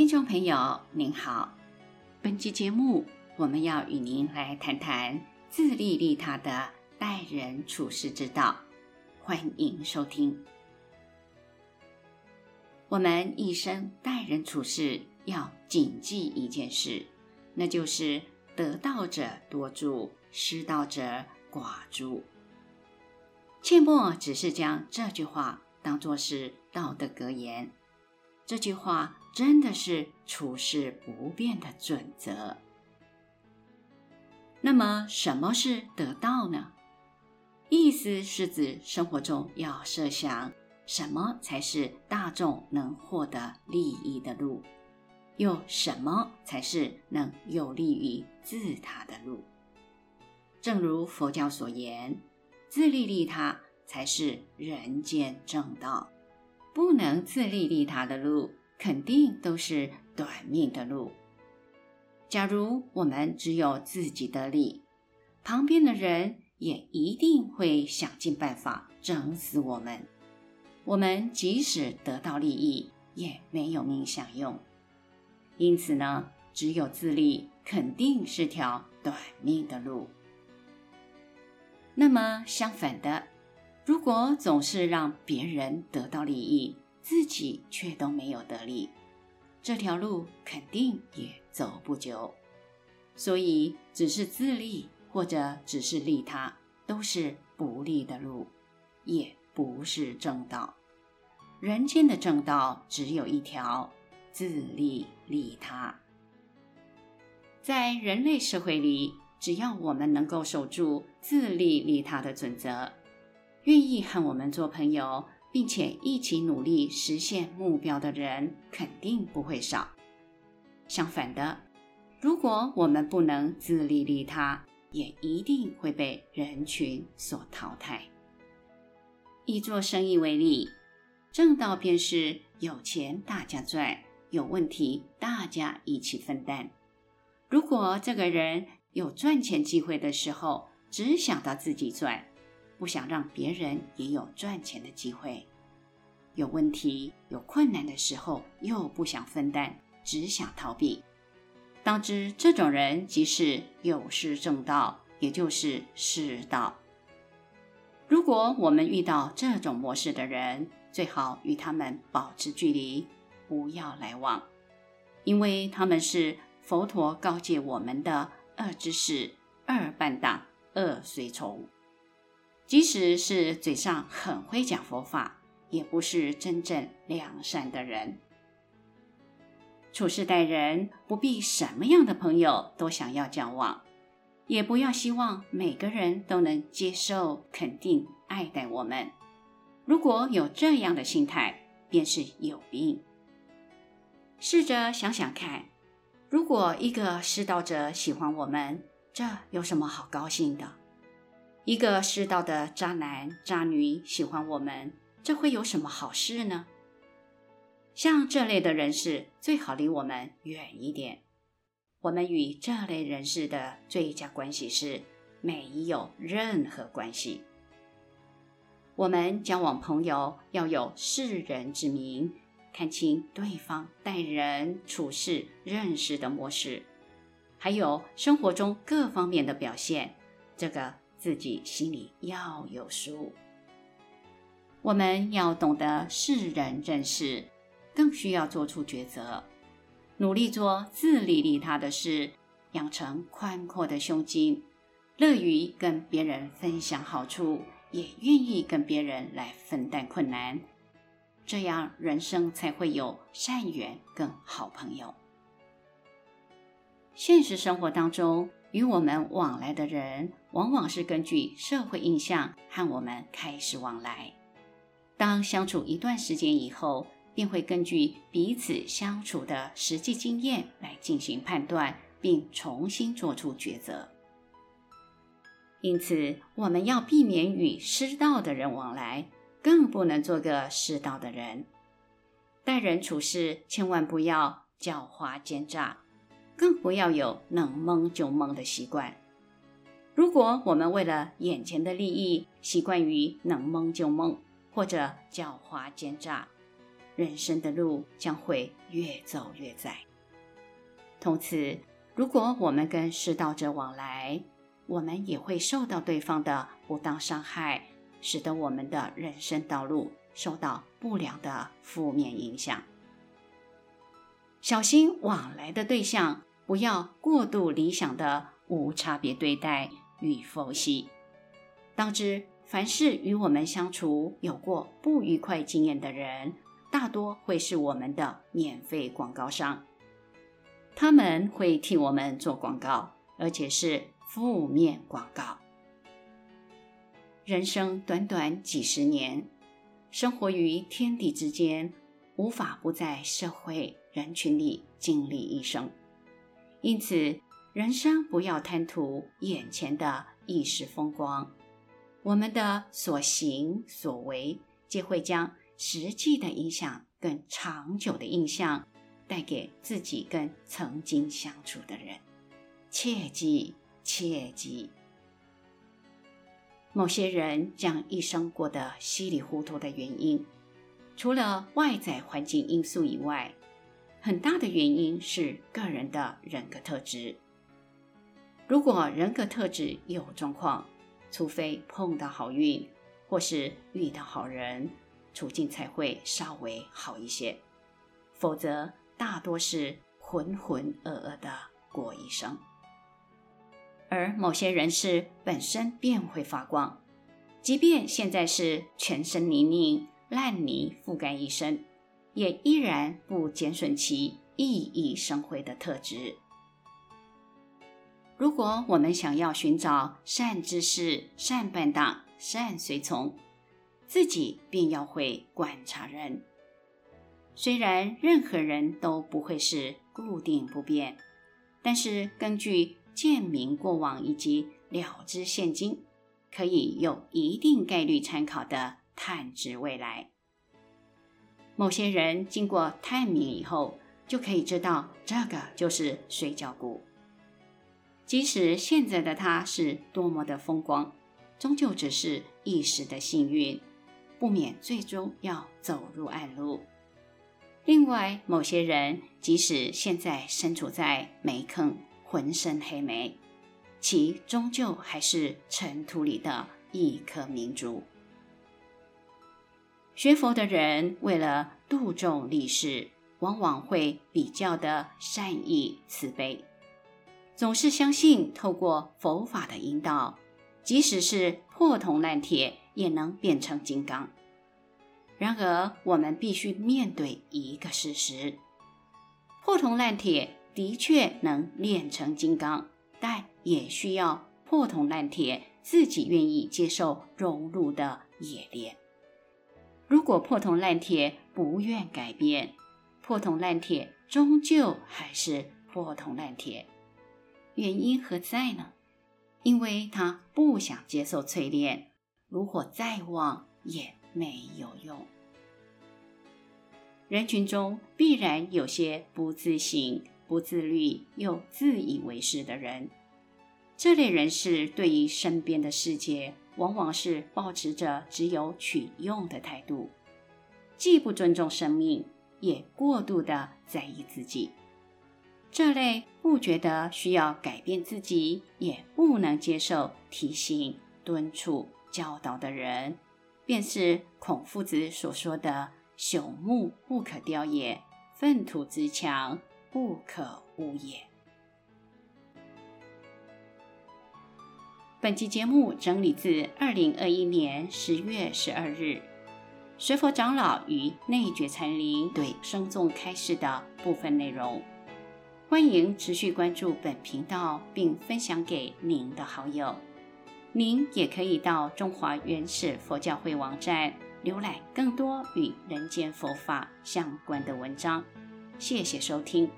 听众朋友您好，本期节目我们要与您来谈谈自利利他的待人处事之道，欢迎收听。我们一生待人处事要谨记一件事，那就是得道者多助，失道者寡助。切莫只是将这句话当作是道德格言，这句话真的是处事不变的准则。那么，什么是得道呢？意思是指生活中要设想什么才是大众能获得利益的路，又什么才是能有利于自他的路。正如佛教所言。自利利他才是人间正道，不能自利利他的路，肯定都是短命的路。假如我们只有自己的利，旁边的人也一定会想尽办法整死我们。我们即使得到利益，也没有命享用。因此呢，只有自利，肯定是条短命的路。那么相反的，如果总是让别人得到利益，自己却都没有得利，这条路肯定也走不久。所以，只是自利或者只是利他，都是不利的路，也不是正道。人间的正道只有一条：自利利他。在人类社会里。只要我们能够守住自利利他的准则，愿意和我们做朋友，并且一起努力实现目标的人，肯定不会少。相反的，如果我们不能自利利他，也一定会被人群所淘汰。以做生意为例，正道便是有钱大家赚，有问题大家一起分担。如果这个人，有赚钱机会的时候，只想到自己赚，不想让别人也有赚钱的机会；有问题、有困难的时候，又不想分担，只想逃避。当知这种人即是有失正道，也就是失道。如果我们遇到这种模式的人，最好与他们保持距离，不要来往，因为他们是佛陀告诫我们的。恶知识、二伴党、恶随从，即使是嘴上很会讲佛法，也不是真正良善的人。处事待人，不必什么样的朋友都想要交往，也不要希望每个人都能接受、肯定、爱戴我们。如果有这样的心态，便是有病。试着想想看。如果一个失道者喜欢我们，这有什么好高兴的？一个世道的渣男渣女喜欢我们，这会有什么好事呢？像这类的人士，最好离我们远一点。我们与这类人士的最佳关系是没有任何关系。我们交往朋友要有识人之明。看清对方待人处事、认识的模式，还有生活中各方面的表现，这个自己心里要有数。我们要懂得识人认事，更需要做出抉择，努力做自利利他的事，养成宽阔的胸襟，乐于跟别人分享好处，也愿意跟别人来分担困难。这样，人生才会有善缘跟好朋友。现实生活当中，与我们往来的人，往往是根据社会印象和我们开始往来。当相处一段时间以后，便会根据彼此相处的实际经验来进行判断，并重新做出抉择。因此，我们要避免与失道的人往来。更不能做个失道的人，待人处事千万不要狡猾奸诈，更不要有能蒙就蒙的习惯。如果我们为了眼前的利益，习惯于能蒙就蒙或者狡猾奸诈，人生的路将会越走越窄。同此，如果我们跟失道者往来，我们也会受到对方的不当伤害，使得我们的人生道路受到不良的负面影响。小心往来的对象，不要过度理想的无差别对待与剖析。当知，凡是与我们相处有过不愉快经验的人，大多会是我们的免费广告商。他们会替我们做广告，而且是负面广告。人生短短几十年，生活于天地之间，无法不在社会人群里经历一生。因此，人生不要贪图眼前的一时风光。我们的所行所为，皆会将实际的影响更长久的印象带给自己跟曾经相处的人。切记，切记！某些人将一生过得稀里糊涂的原因，除了外在环境因素以外，很大的原因是个人的人格特质。如果人格特质有状况，除非碰到好运，或是遇到好人，处境才会稍微好一些。否则，大多是浑浑噩噩的过一生。而某些人士本身便会发光，即便现在是全身泥泞、烂泥覆盖一身，也依然不减损其熠熠生辉的特质。如果我们想要寻找善知识、善伴当、善随从，自己便要会观察人。虽然任何人都不会是固定不变，但是根据鉴明过往以及了知现今，可以有一定概率参考的探知未来。某些人经过探明以后，就可以知道这个就是水饺股。即使现在的他是多么的风光，终究只是一时的幸运，不免最终要走入暗路。另外，某些人即使现在身处在煤坑，浑身黑煤，其终究还是尘土里的一颗明珠。学佛的人为了度众利世，往往会比较的善意慈悲。总是相信透过佛法的引导，即使是破铜烂铁也能变成金刚。然而，我们必须面对一个事实：破铜烂铁的确能炼成金刚，但也需要破铜烂铁自己愿意接受融入的冶炼。如果破铜烂铁不愿改变，破铜烂铁终究还是破铜烂铁。原因何在呢？因为他不想接受淬炼，炉火再旺也没有用。人群中必然有些不自省、不自律又自以为是的人，这类人士对于身边的世界，往往是抱持着只有取用的态度，既不尊重生命，也过度的在意自己。这类不觉得需要改变自己，也不能接受提醒、敦促、教导的人，便是孔夫子所说的“朽木不可雕也，粪土之墙不可污也”。本期节目整理自二零二一年十月十二日，随佛长老与内觉禅林对生众开示的部分内容。欢迎持续关注本频道，并分享给您的好友。您也可以到中华原始佛教会网站浏览更多与人间佛法相关的文章。谢谢收听。